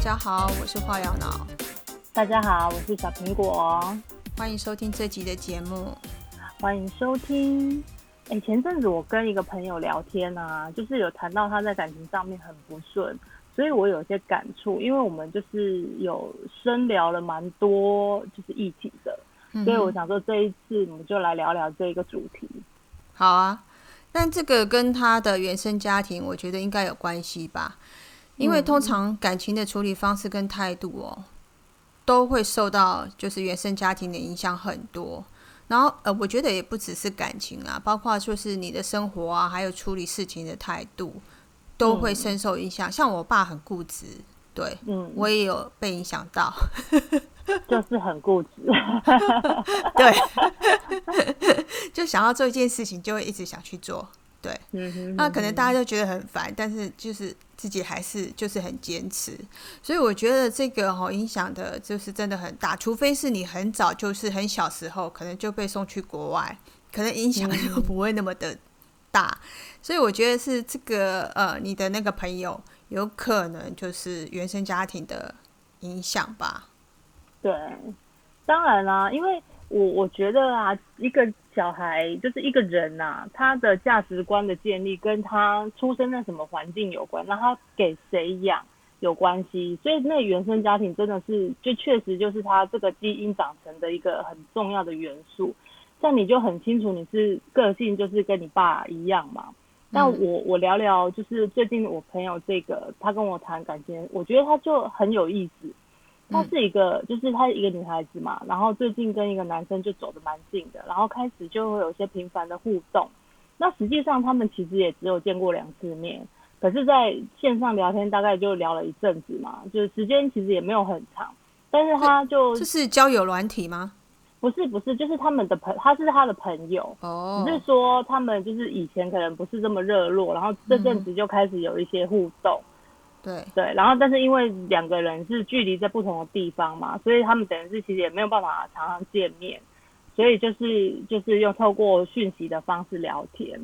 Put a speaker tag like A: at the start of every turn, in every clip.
A: 家好，我是化疗脑，
B: 大家好，我是小苹果，
A: 欢迎收听这集的节目。
B: 欢迎收听。哎，前阵子我跟一个朋友聊天啊，就是有谈到他在感情上面很不顺，所以我有些感触，因为我们就是有深聊了蛮多就是议题的，所以我想说这一次我们就来聊聊这一个主题。
A: 好啊，但这个跟他的原生家庭，我觉得应该有关系吧，因为通常感情的处理方式跟态度哦，都会受到就是原生家庭的影响很多。然后呃，我觉得也不只是感情啊，包括就是你的生活啊，还有处理事情的态度，都会深受影响。像我爸很固执，对，嗯，我也有被影响到，
B: 就是很固执，
A: 对，就想要做一件事情，就会一直想去做。对，那可能大家都觉得很烦，但是就是自己还是就是很坚持，所以我觉得这个哈影响的就是真的很大，除非是你很早就是很小时候可能就被送去国外，可能影响就不会那么的大，所以我觉得是这个呃你的那个朋友有可能就是原生家庭的影响吧。
B: 对，当然啦，因为我我觉得啊一个。小孩就是一个人呐，他的价值观的建立跟他出生在什么环境有关，那他给谁养有关系，所以那原生家庭真的是就确实就是他这个基因长成的一个很重要的元素。像你就很清楚你是个性就是跟你爸一样嘛，那我我聊聊就是最近我朋友这个他跟我谈感情，我觉得他就很有意思。她是一个，就是她一个女孩子嘛，然后最近跟一个男生就走的蛮近的，然后开始就会有一些频繁的互动。那实际上他们其实也只有见过两次面，可是在线上聊天大概就聊了一阵子嘛，就是时间其实也没有很长。但是他就
A: 这是交友软体吗？
B: 不是不是，就是他们的朋，他是他的朋友哦，只是说他们就是以前可能不是这么热络，然后这阵子就开始有一些互动。
A: 对
B: 对，然后但是因为两个人是距离在不同的地方嘛，所以他们等于是其实也没有办法常常见面，所以就是就是用透过讯息的方式聊天。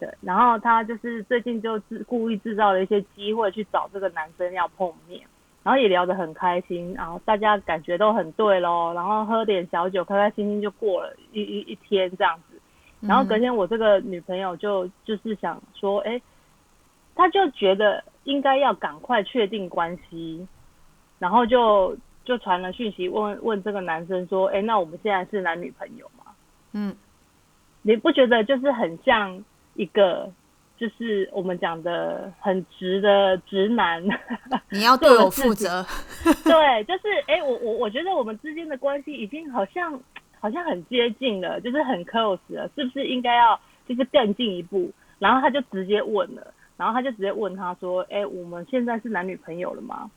B: 对，然后他就是最近就制故意制造了一些机会去找这个男生要碰面，然后也聊得很开心，然后大家感觉都很对咯，然后喝点小酒，开开心心就过了一一一天这样子。然后隔天我这个女朋友就就是想说，哎，她就觉得。应该要赶快确定关系，然后就就传了讯息问问这个男生说：“哎，那我们现在是男女朋友吗？”嗯，你不觉得就是很像一个就是我们讲的很直的直男？
A: 你要对我负责。
B: 对，就是哎，我我我觉得我们之间的关系已经好像好像很接近了，就是很 close 了，是不是应该要就是更进一步？然后他就直接问了。然后他就直接问他说：“哎，我们现在是男女朋友了吗？”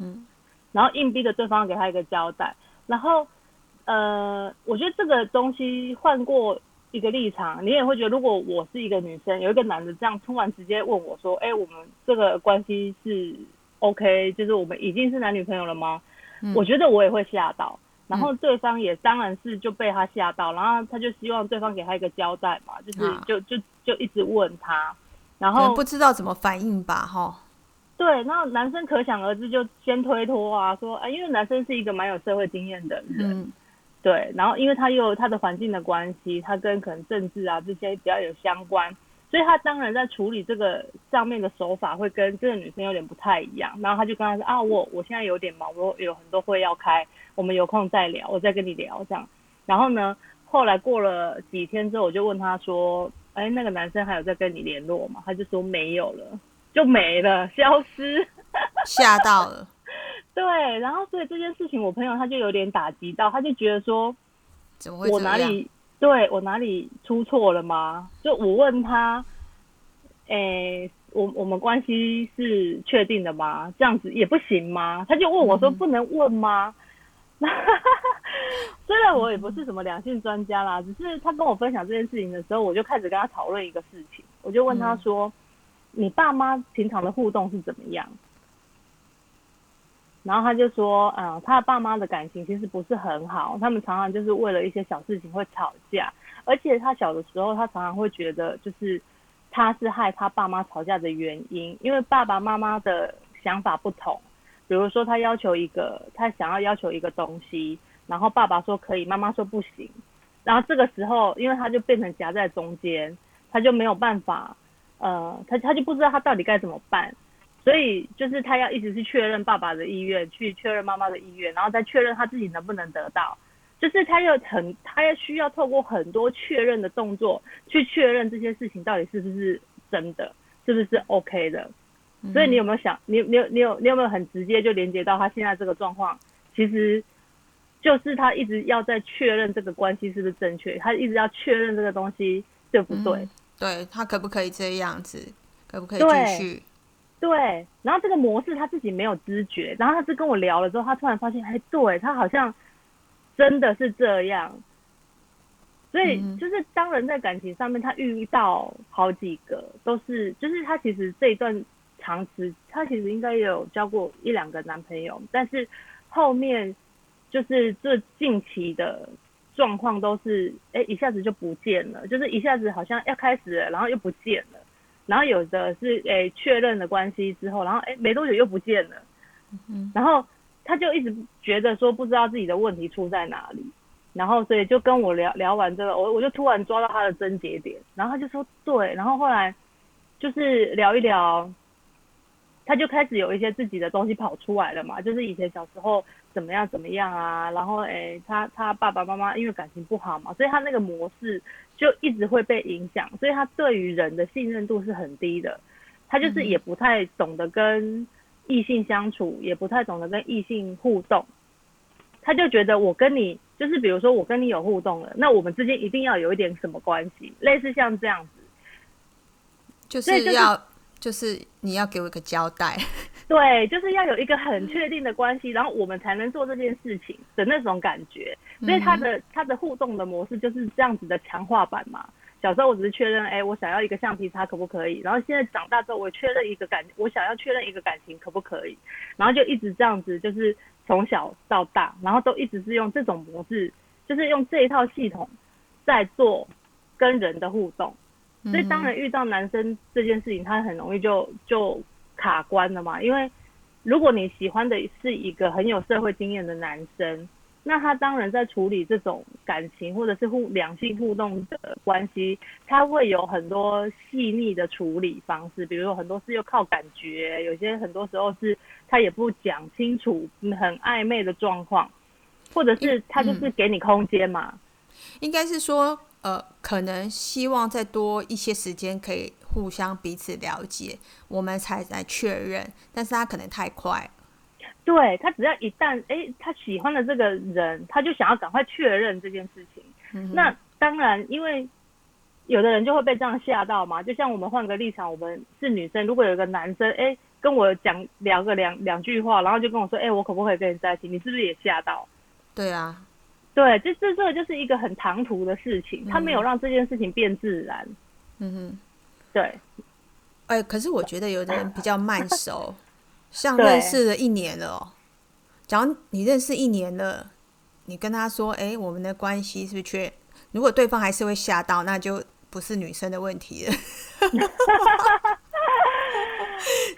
B: 嗯，然后硬逼着对方给他一个交代。然后，呃，我觉得这个东西换过一个立场，你也会觉得，如果我是一个女生，有一个男的这样突然直接问我说：“哎，我们这个关系是 OK，就是我们已经是男女朋友了吗？”我觉得我也会吓到。然后对方也当然是就被他吓到，然后他就希望对方给他一个交代嘛，就是就就就一直问他。然后
A: 不知道怎么反应吧，哈。
B: 对，那男生可想而知，就先推脱啊，说啊，因为男生是一个蛮有社会经验的人，对。然后因为他又有他的环境的关系，他跟可能政治啊这些比较有相关，所以他当然在处理这个上面的手法会跟这个女生有点不太一样。然后他就跟他说啊，我我现在有点忙，我有很多会要开，我们有空再聊，我再跟你聊这样。然后呢，后来过了几天之后，我就问他说。哎，那个男生还有在跟你联络吗？他就说没有了，就没了，消失，
A: 吓到了。
B: 对，然后所以这件事情，我朋友他就有点打击到，他就觉得说，
A: 怎么会
B: 我哪里对我哪里出错了吗？就我问他，哎，我我们关系是确定的吗？这样子也不行吗？他就问我说，不能问吗？虽然我也不是什么两性专家啦，只是他跟我分享这件事情的时候，我就开始跟他讨论一个事情。我就问他说：“你爸妈平常的互动是怎么样？”然后他就说：“嗯，他爸妈的感情其实不是很好，他们常常就是为了一些小事情会吵架，而且他小的时候，他常常会觉得就是他是害他爸妈吵架的原因，因为爸爸妈妈的想法不同。”比如说他要求一个，他想要要求一个东西，然后爸爸说可以，妈妈说不行，然后这个时候，因为他就变成夹在中间，他就没有办法，呃，他他就不知道他到底该怎么办，所以就是他要一直去确认爸爸的意愿，去确认妈妈的意愿，然后再确认他自己能不能得到，就是他要很，他要需要透过很多确认的动作，去确认这些事情到底是不是真的，是不是 OK 的。所以你有没有想，你你有你有你有没有很直接就连接到他现在这个状况？其实就是他一直要在确认这个关系是不是正确，他一直要确认这个东西对不对？
A: 对他可不可以这样子？可不可以继续？
B: 对，然后这个模式他自己没有知觉，然后他是跟我聊了之后，他突然发现，哎，对他好像真的是这样。所以就是当人在感情上面，他遇到好几个都是，就是他其实这一段。长时，他其实应该也有交过一两个男朋友，但是后面就是这近期的状况都是，哎，一下子就不见了，就是一下子好像要开始了，然后又不见了，然后有的是，哎，确认了关系之后，然后哎，没多久又不见了，嗯，然后他就一直觉得说不知道自己的问题出在哪里，然后所以就跟我聊聊完这个，我我就突然抓到他的症结点，然后他就说对，然后后来就是聊一聊。他就开始有一些自己的东西跑出来了嘛，就是以前小时候怎么样怎么样啊，然后诶，他他爸爸妈妈因为感情不好嘛，所以他那个模式就一直会被影响，所以他对于人的信任度是很低的，他就是也不太懂得跟异性相处，也不太懂得跟异性互动，他就觉得我跟你就是比如说我跟你有互动了，那我们之间一定要有一点什么关系，类似像这样子，
A: 就是要。就是你要给我一个交代，
B: 对，就是要有一个很确定的关系，然后我们才能做这件事情的那种感觉。所以他的他的互动的模式就是这样子的强化版嘛。小时候我只是确认，哎，我想要一个橡皮擦可不可以？然后现在长大之后，我确认一个感，我想要确认一个感情可不可以？然后就一直这样子，就是从小到大，然后都一直是用这种模式，就是用这一套系统在做跟人的互动。所以当然遇到男生这件事情，他很容易就就卡关了嘛。因为如果你喜欢的是一个很有社会经验的男生，那他当然在处理这种感情或者是互两性互动的关系，他会有很多细腻的处理方式。比如说很多事又靠感觉，有些很多时候是他也不讲清楚，很暧昧的状况，或者是他就是给你空间嘛。
A: 应该是说。呃，可能希望再多一些时间，可以互相彼此了解，我们才来确认。但是他可能太快，
B: 对他只要一旦哎，他喜欢的这个人，他就想要赶快确认这件事情。那当然，因为有的人就会被这样吓到嘛。就像我们换个立场，我们是女生，如果有一个男生哎跟我讲聊个两两句话，然后就跟我说哎，我可不可以跟你在一起？你是不是也吓到？
A: 对啊。
B: 对，这这这个就是一个很唐突的事情，他没有让这件事情变自然。嗯哼，对。
A: 哎，可是我觉得有的人比较慢熟，像认识了一年了，假如你认识一年了，你跟他说，哎，我们的关系是不是缺？如果对方还是会吓到，那就不是女生的问题了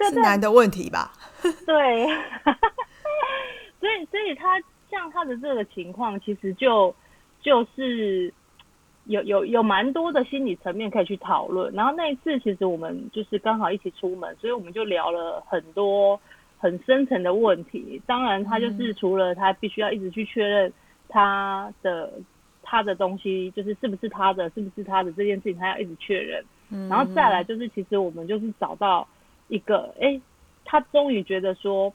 A: 是男的问题吧？
B: 对，所以所以他。像他的这个情况，其实就就是有有有蛮多的心理层面可以去讨论。然后那一次，其实我们就是刚好一起出门，所以我们就聊了很多很深层的问题。当然，他就是除了他必须要一直去确认他的他的东西，就是是不是他的，是不是他的这件事情，他要一直确认。然后再来就是，其实我们就是找到一个，哎，他终于觉得说，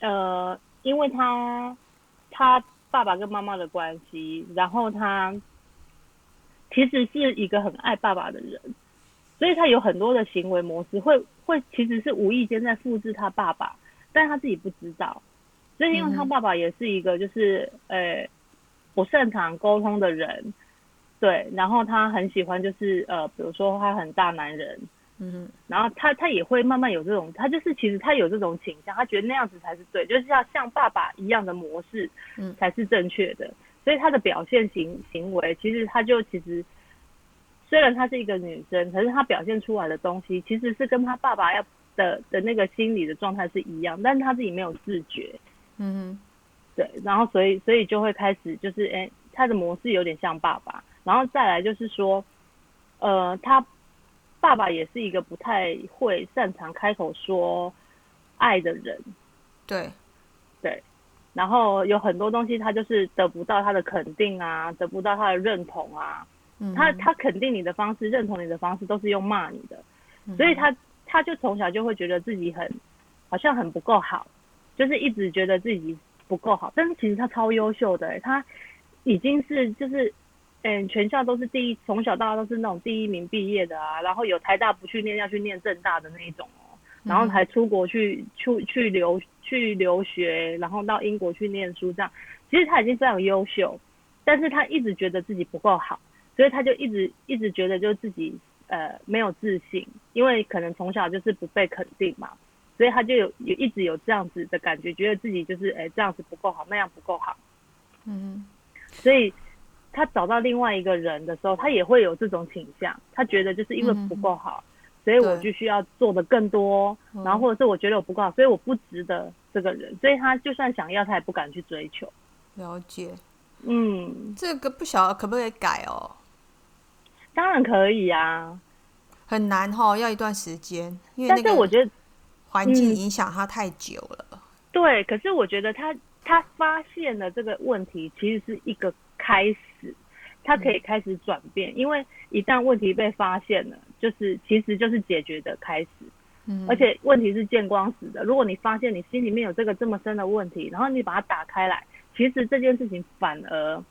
B: 呃，因为他。他爸爸跟妈妈的关系，然后他其实是一个很爱爸爸的人，所以他有很多的行为模式会会其实是无意间在复制他爸爸，但他自己不知道。所以因为他爸爸也是一个就是呃不擅长沟通的人，对，然后他很喜欢就是呃比如说他很大男人。嗯，然后他他也会慢慢有这种，他就是其实他有这种倾向，他觉得那样子才是对，就是要像爸爸一样的模式，嗯，才是正确的。所以他的表现行行为，其实他就其实虽然她是一个女生，可是她表现出来的东西，其实是跟她爸爸要的的那个心理的状态是一样，但是他自己没有自觉，嗯哼，对，然后所以所以就会开始就是，哎，他的模式有点像爸爸，然后再来就是说，呃，他爸爸也是一个不太会擅长开口说爱的人，
A: 对，
B: 对，然后有很多东西他就是得不到他的肯定啊，得不到他的认同啊，嗯。他他肯定你的方式，认同你的方式都是用骂你的，所以他。他就从小就会觉得自己很，好像很不够好，就是一直觉得自己不够好。但是其实他超优秀的，他已经是就是，嗯，全校都是第一，从小到大都是那种第一名毕业的啊。然后有台大不去念，要去念正大的那一种哦。然后还出国去去去留去留学，然后到英国去念书这样。其实他已经非常优秀，但是他一直觉得自己不够好，所以他就一直一直觉得就是自己。呃，没有自信，因为可能从小就是不被肯定嘛，所以他就有有一直有这样子的感觉，觉得自己就是哎这样子不够好，那样不够好，嗯，所以他找到另外一个人的时候，他也会有这种倾向，他觉得就是因为不够好，所以我就需要做的更多，然后或者是我觉得我不够好，所以我不值得这个人，所以他就算想要，他也不敢去追求。
A: 了解，
B: 嗯，
A: 这个不晓得可不可以改哦。
B: 当然可以啊，
A: 很难哈，要一段时间。因为
B: 但是我觉得
A: 环境影响他太久了。
B: 对，可是我觉得他他发现了这个问题，其实是一个开始，它可以开始转变。因为一旦问题被发现了，就是其实就是解决的开始。嗯，而且问题是见光死的。如果你发现你心里面有这个这么深的问题，然后你把它打开来，其实这件事情反而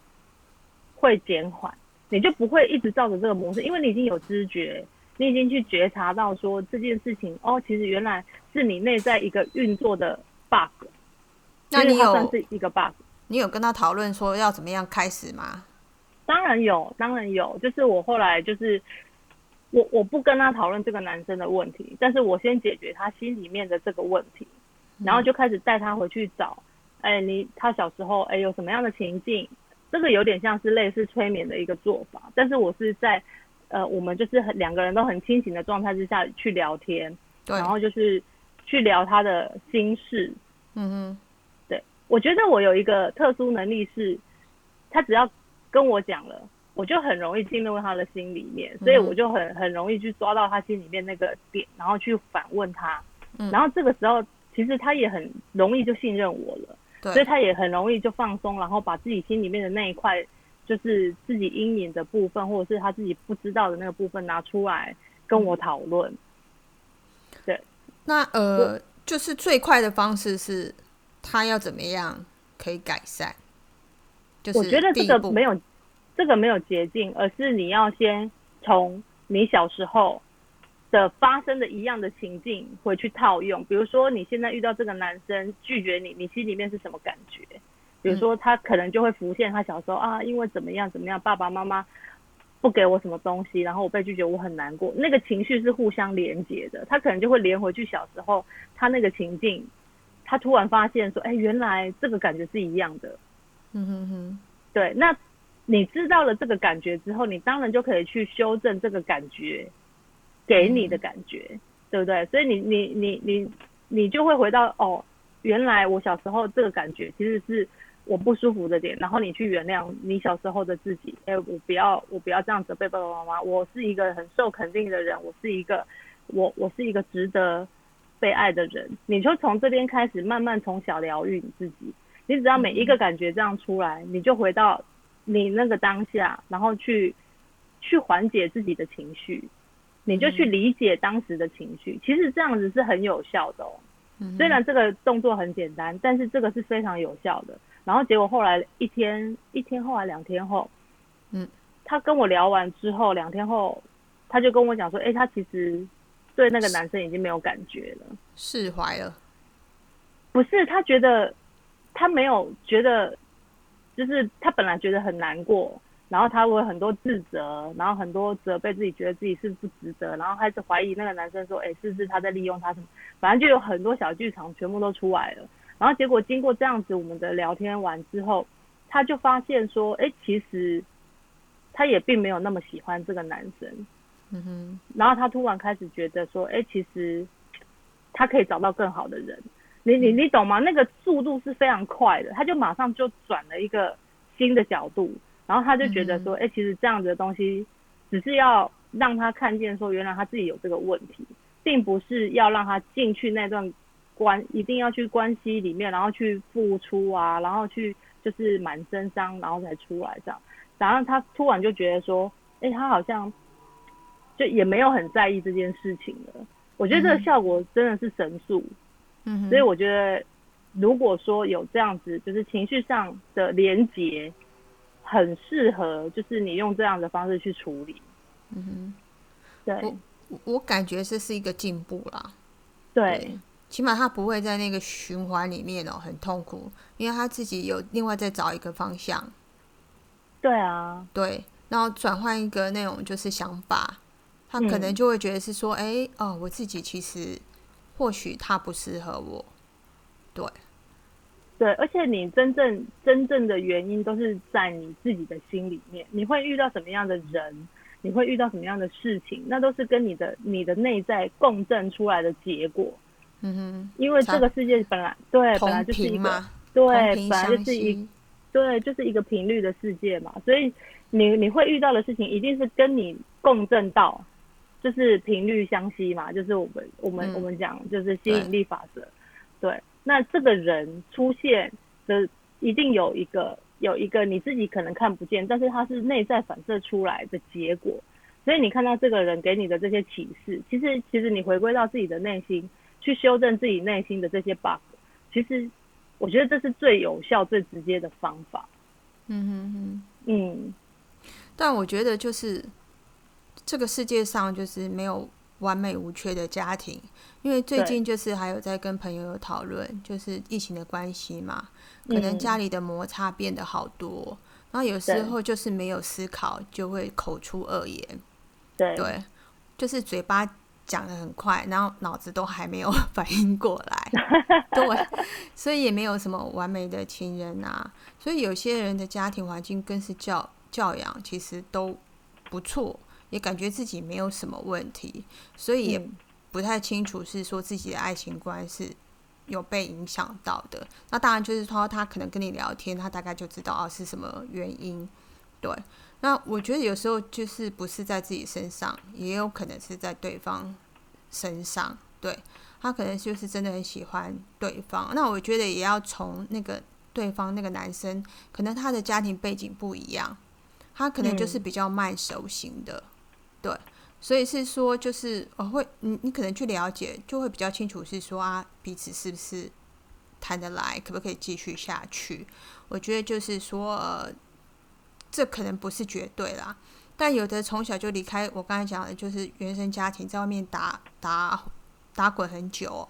B: 会减缓。你就不会一直照着这个模式，因为你已经有知觉，你已经去觉察到说这件事情哦，其实原来是你内在一个运作的 bug。
A: 那你有
B: 算是一个 bug？
A: 你有跟他讨论说要怎么样开始吗？
B: 当然有，当然有。就是我后来就是我我不跟他讨论这个男生的问题，但是我先解决他心里面的这个问题，然后就开始带他回去找，哎，你他小时候哎有什么样的情境？这个有点像是类似催眠的一个做法，但是我是在，呃，我们就是很两个人都很清醒的状态之下去聊天，
A: 对，
B: 然后就是去聊他的心事，
A: 嗯
B: 我觉得我有一个特殊能力是，他只要跟我讲了，我就很容易进入他的心里面，所以我就很很容易去抓到他心里面那个点，然后去反问他，然后这个时候其实他也很容易就信任我了。所以他也很容易就放松，然后把自己心里面的那一块，就是自己阴影的部分，或者是他自己不知道的那个部分拿出来跟我讨论。对，
A: 那呃，就是最快的方式是他要怎么样可以改善？就是
B: 我觉得这个没有这个没有捷径，而是你要先从你小时候。的发生的一样的情境回去套用，比如说你现在遇到这个男生拒绝你，你心里面是什么感觉？比如说他可能就会浮现他小时候啊，因为怎么样怎么样，爸爸妈妈不给我什么东西，然后我被拒绝，我很难过。那个情绪是互相连接的，他可能就会连回去小时候他那个情境，他突然发现说，哎，原来这个感觉是一样的。
A: 嗯哼哼，
B: 对，那你知道了这个感觉之后，你当然就可以去修正这个感觉。给你的感觉，对不对？所以你你你你你就会回到哦，原来我小时候这个感觉其实是我不舒服的点，然后你去原谅你小时候的自己。哎，我不要我不要这样责备爸爸妈妈，我是一个很受肯定的人，我是一个我我是一个值得被爱的人。你就从这边开始慢慢从小疗愈你自己。你只要每一个感觉这样出来，你就回到你那个当下，然后去去缓解自己的情绪。你就去理解当时的情绪，其实这样子是很有效的哦。虽然这个动作很简单，但是这个是非常有效的。然后结果后来一天一天后来两天后，
A: 嗯，
B: 他跟我聊完之后，两天后他就跟我讲说，哎，他其实对那个男生已经没有感觉了，
A: 释怀了。
B: 不是他觉得他没有觉得，就是他本来觉得很难过。然后他会很多自责，然后很多责备自己，觉得自己是不值得，然后开始怀疑那个男生说：“哎，是不是他在利用他什么？”反正就有很多小剧场全部都出来了。然后结果经过这样子我们的聊天完之后，他就发现说：“哎，其实他也并没有那么喜欢这个男生。”
A: 嗯哼。
B: 然后他突然开始觉得说：“哎，其实他可以找到更好的人。你你你懂吗？那个速度是非常快的，他就马上就转了一个新的角度，然后他就觉得说，哎，其实这样子的东西，只是要让他看见说，原来他自己有这个问题，并不是要让他进去那段关，一定要去关系里面，然后去付出啊，然后去就是满身伤，然后才出来这样。然后他突然就觉得说，哎，他好像就也没有很在意这件事情了。我觉得这个效果真的是神速。
A: 嗯，
B: 所以我觉得，如果说有这样子，就是情绪上的连结，很适合，就是你用这样的方式去处理。
A: 嗯哼，
B: 对，
A: 我我感觉这是一个进步啦。
B: 对，
A: 起码他不会在那个循环里面哦，很痛苦，因为他自己有另外再找一个方向。
B: 对啊，
A: 对，然后转换一个那种就是想法，他可能就会觉得是说，哎，哦，我自己其实。或许他不适合我，对，
B: 对，而且你真正真正的原因都是在你自己的心里面。你会遇到什么样的人，你会遇到什么样的事情，那都是跟你的你的内在共振出来的结果。
A: 嗯哼，
B: 因为这个世界本来对本来就是一个对本来就是一对就是一个频率的世界嘛，所以你你会遇到的事情一定是跟你共振到。就是频率相吸嘛，就是我们我们我们讲就是吸引力法则，对。那这个人出现的一定有一个有一个你自己可能看不见，但是它是内在反射出来的结果。所以你看到这个人给你的这些启示，其实其实你回归到自己的内心去修正自己内心的这些 bug，其实我觉得这是最有效最直接的方法。
A: 嗯哼
B: 哼，嗯。
A: 但我觉得就是。这个世界上就是没有完美无缺的家庭，因为最近就是还有在跟朋友有讨论，就是疫情的关系嘛，可能家里的摩擦变得好多，然后有时候就是没有思考就会口出恶言，
B: 对，
A: 就是嘴巴讲的很快，然后脑子都还没有 反应过来，对，所以也没有什么完美的情人啊，所以有些人的家庭环境更是教教养其实都不错。也感觉自己没有什么问题，所以也不太清楚是说自己的爱情观是有被影响到的。那当然就是说他可能跟你聊天，他大概就知道啊是什么原因。对，那我觉得有时候就是不是在自己身上，也有可能是在对方身上。对他可能就是真的很喜欢对方。那我觉得也要从那个对方那个男生，可能他的家庭背景不一样，他可能就是比较慢熟型的。对，所以是说，就是我会，你你可能去了解，就会比较清楚，是说啊，彼此是不是谈得来，可不可以继续下去？我觉得就是说，呃，这可能不是绝对啦，但有的从小就离开，我刚才讲的，就是原生家庭，在外面打打打滚很久，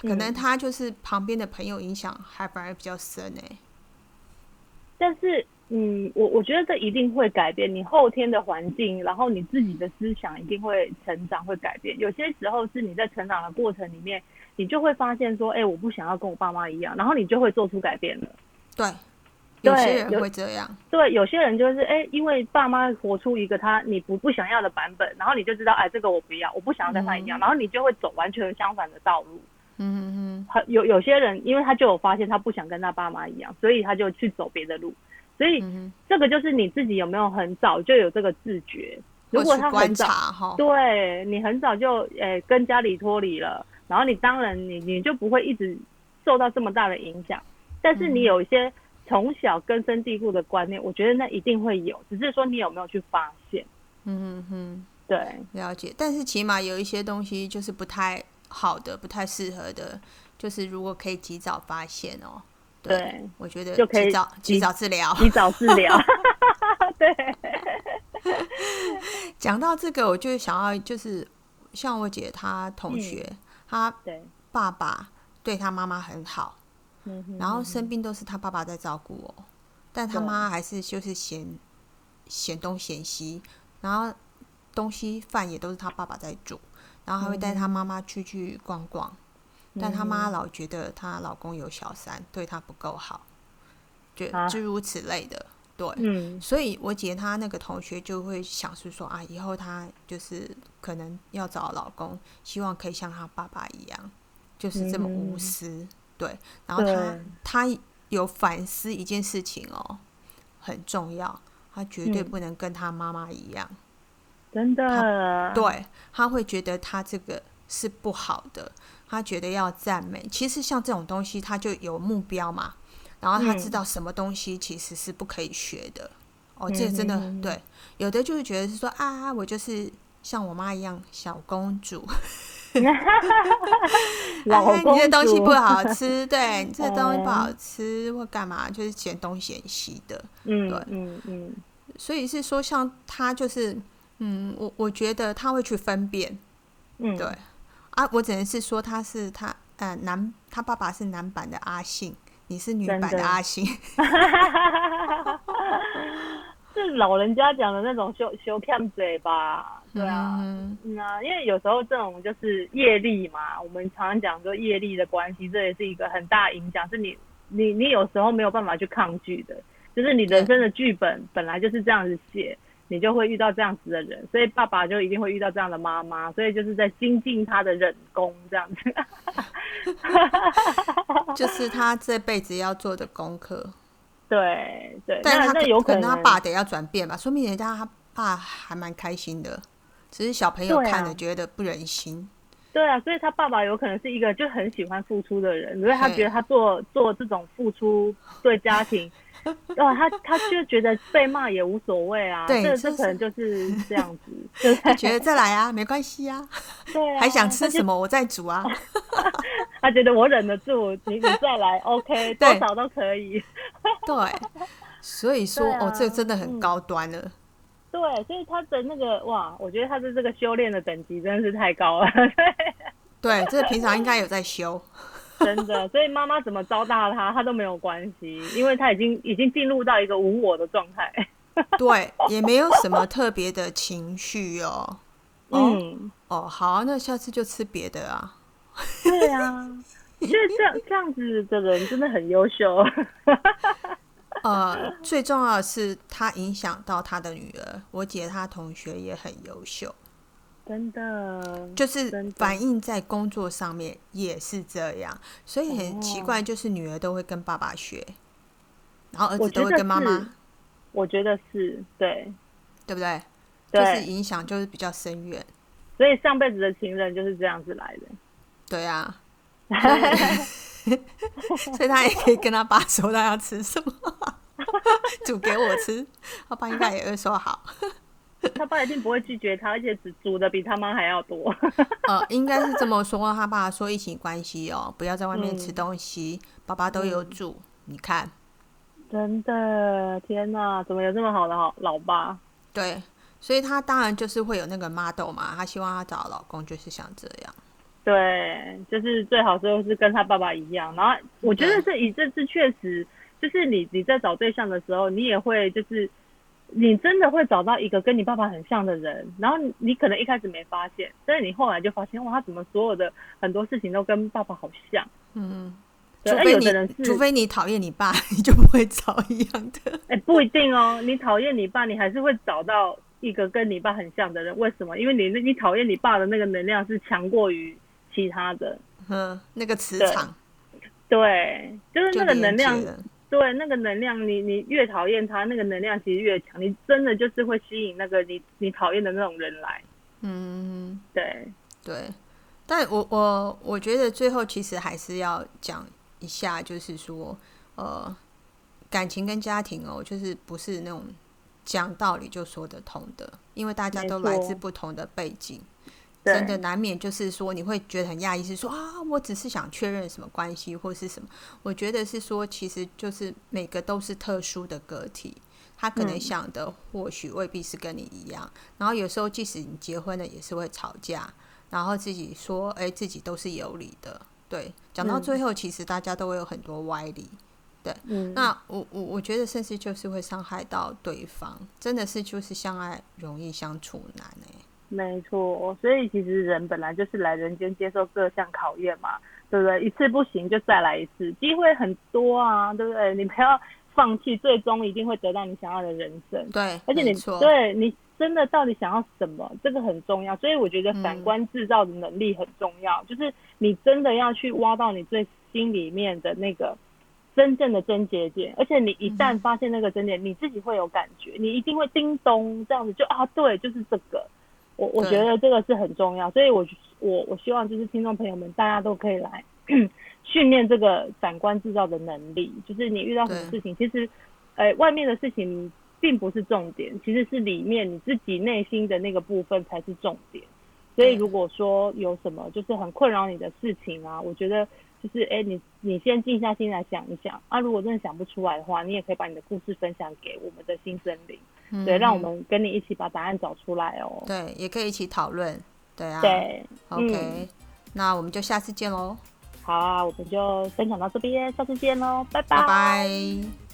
A: 可能他就是旁边的朋友影响还反而比较深呢。
B: 但是。嗯，我我觉得这一定会改变你后天的环境，然后你自己的思想一定会成长，会改变。有些时候是你在成长的过程里面，你就会发现说，哎，我不想要跟我爸妈一样，然后你就会做出改变了。
A: 对，有些人会这样。
B: 对，有些人就是，哎，因为爸妈活出一个他你不不想要的版本，然后你就知道，哎，这个我不要，我不想要跟他一样，然后你就会走完全相反的道路。
A: 嗯
B: 嗯。有有些人，因为他就有发现他不想跟他爸妈一样，所以他就去走别的路。所以这个就是你自己有没有很早就有这个自觉？如果他很早，对你很早就诶跟家里脱离了，然后你当然你你就不会一直受到这么大的影响。但是你有一些从小根深蒂固的观念，我觉得那一定会有，只是说你有没有去发现？
A: 嗯哼哼，
B: 对，
A: 了解。但是起码有一些东西就是不太好的、不太适合的，就是如果可以及早发现哦。对，我觉得
B: 就可以
A: 早及早治疗，
B: 及早治疗。对，
A: 讲到这个，我就想要就是像我姐她同学，她爸爸对她妈妈很好，然后生病都是她爸爸在照顾我，但她妈还是就是嫌嫌东嫌西，然后东西饭也都是她爸爸在煮，然后还会带她妈妈去去逛逛。但她妈老觉得她老公有小三，对她不够好，就诸如此类的，对，
B: 嗯，
A: 所以我姐她那个同学就会想是说啊，以后她就是可能要找老公，希望可以像她爸爸一样，就是这么无私，对。然后她。她有反思一件事情哦，很重要，她绝对不能跟她妈妈一样，
B: 真的。
A: 对，她会觉得她这个是不好的，他觉得要赞美。其实像这种东西，他就有目标嘛，然后他知道什么东西其实是不可以学的。哦，这真的对，有的就是觉得是说啊，我就是像我妈一样小公主。
B: 老
A: 你这东西不好吃，对你这东西不好吃或干嘛，就是嫌东嫌西的。嗯，对，嗯嗯。所以是说，像他就是，嗯，我我觉得他会去分辨。嗯，对。啊，我只能是说他是他，呃，男，他爸爸是男版的阿信，你是女版的阿信。
B: 是老人家讲的那种修修骗嘴吧？对啊，嗯啊，因为有时候这种就是业力嘛，我们常常讲说业力的关系，这也是一个很大影响，是你你你有时候没有办法去抗拒的，就是你人生的剧本本来就是这样子写，你就会遇到这样子的人，所以爸爸就一定会遇到这样的妈妈，所以就是在精进他的忍功这样子，
A: 就是他这辈子要做的功课。
B: 对对，
A: 但是他
B: 有可
A: 能他爸得要转变吧，说明人家他爸还蛮开心的，只是小朋友看了觉得不忍心。
B: 对啊，所以他爸爸有可能是一个就很喜欢付出的人，因为他觉得他做做这种付出对家庭，哦，他他就觉得被骂也无所谓啊，这这可能就是这样子，就
A: 觉得再来啊，没关系啊，
B: 对，
A: 还想吃什么我再煮啊，
B: 他 觉得我忍得住，你你再来，OK，多少都可以，
A: 对，所以说哦，这个真的很高端了。
B: 对，所以他的那个哇，我觉得他的这个修炼的等级真的是太高了。
A: 对，这平常应该有在修，
B: 真的。所以妈妈怎么糟蹋他，他都没有关系，因为他已经已经进入到一个无我的状态。
A: 对，也没有什么特别的情绪哦。嗯，哦，好，啊那下次就吃别的啊。
B: 对啊，这样这样子的人真的很优秀。
A: 呃，最重要的是他影响到他的女儿，我姐她同学也很优秀，
B: 真的，
A: 就是反映在工作上面也是这样，所以很奇怪，就是女儿都会跟爸爸学，然后儿子都会跟妈妈，
B: 我觉得是对，
A: 对不对？就是影响就是比较深远，
B: 所以上辈子的情人就是这样子来的，
A: 对啊。所以他也可以跟他爸说他要吃什么，煮给我吃。他爸应该也会说好。
B: 他爸一定不会拒绝他，而且只煮的比他妈还要多。
A: 呃，应该是这么说。他爸说疫情关系哦，不要在外面吃东西，爸爸都有煮。你看，
B: 真的天哪，怎么有这么好的好老爸？
A: 对，所以他当然就是会有那个 model 嘛。他希望他找老公就是像这样。
B: 对，就是最好时候是跟他爸爸一样。然后我觉得这以这次确实，就是你你在找对象的时候，你也会就是你真的会找到一个跟你爸爸很像的人。然后你可能一开始没发现，但是你后来就发现，哇，他怎么所有的很多事情都跟爸爸好像？嗯，
A: 除非你除非你讨厌你爸，你就不会找一样的。
B: 哎，不一定哦，你讨厌你爸，你还是会找到一个跟你爸很像的人。为什么？因为你你讨厌你爸的那个能量是强过于。其他的，
A: 嗯，那个磁场，
B: 对，就是那个能量，对，那个能量，你你越讨厌他，那个能量其实越强，你真的就是会吸引那个你你讨厌的那种人来，嗯，对。
A: 对，但我我我觉得最后其实还是要讲一下，就是说，呃，感情跟家庭哦，就是不是那种讲道理就说得通的，因为大家都来自不同的背景。真的难免就是说，你会觉得很讶异，是说啊，我只是想确认什么关系或是什么？我觉得是说，其实就是每个都是特殊的个体，他可能想的或许未必是跟你一样。然后有时候即使你结婚了，也是会吵架，然后自己说，哎，自己都是有理的。对，讲到最后，其实大家都会有很多歪理。对，那我我我觉得甚至就是会伤害到对方，真的是就是相爱容易相处难哎。
B: 没错，所以其实人本来就是来人间接受各项考验嘛，对不对？一次不行就再来一次，机会很多啊，对不对？你不要放弃，最终一定会得到你想要的人生。
A: 对，
B: 而且你对你真的到底想要什么，这个很重要。所以我觉得反观制造的能力很重要，就是你真的要去挖到你最心里面的那个真正的症结点。而且你一旦发现那个症结点，你自己会有感觉，你一定会叮咚这样子就啊，对，就是这个。我我觉得这个是很重要，所以我我我希望就是听众朋友们大家都可以来 训练这个感官制造的能力。就是你遇到什么事情，其实，呃，外面的事情并不是重点，其实是里面你自己内心的那个部分才是重点。所以如果说有什么就是很困扰你的事情啊，我觉得就是哎，你你先静下心来想一想啊。如果真的想不出来的话，你也可以把你的故事分享给我们的新森林。对，让我们跟你一起把答案找出来哦。
A: 对，也可以一起讨论。对啊。
B: 对。
A: OK，那我们就下次见喽。
B: 好啊，我们就分享到这边，下次见喽，拜
A: 拜。拜拜。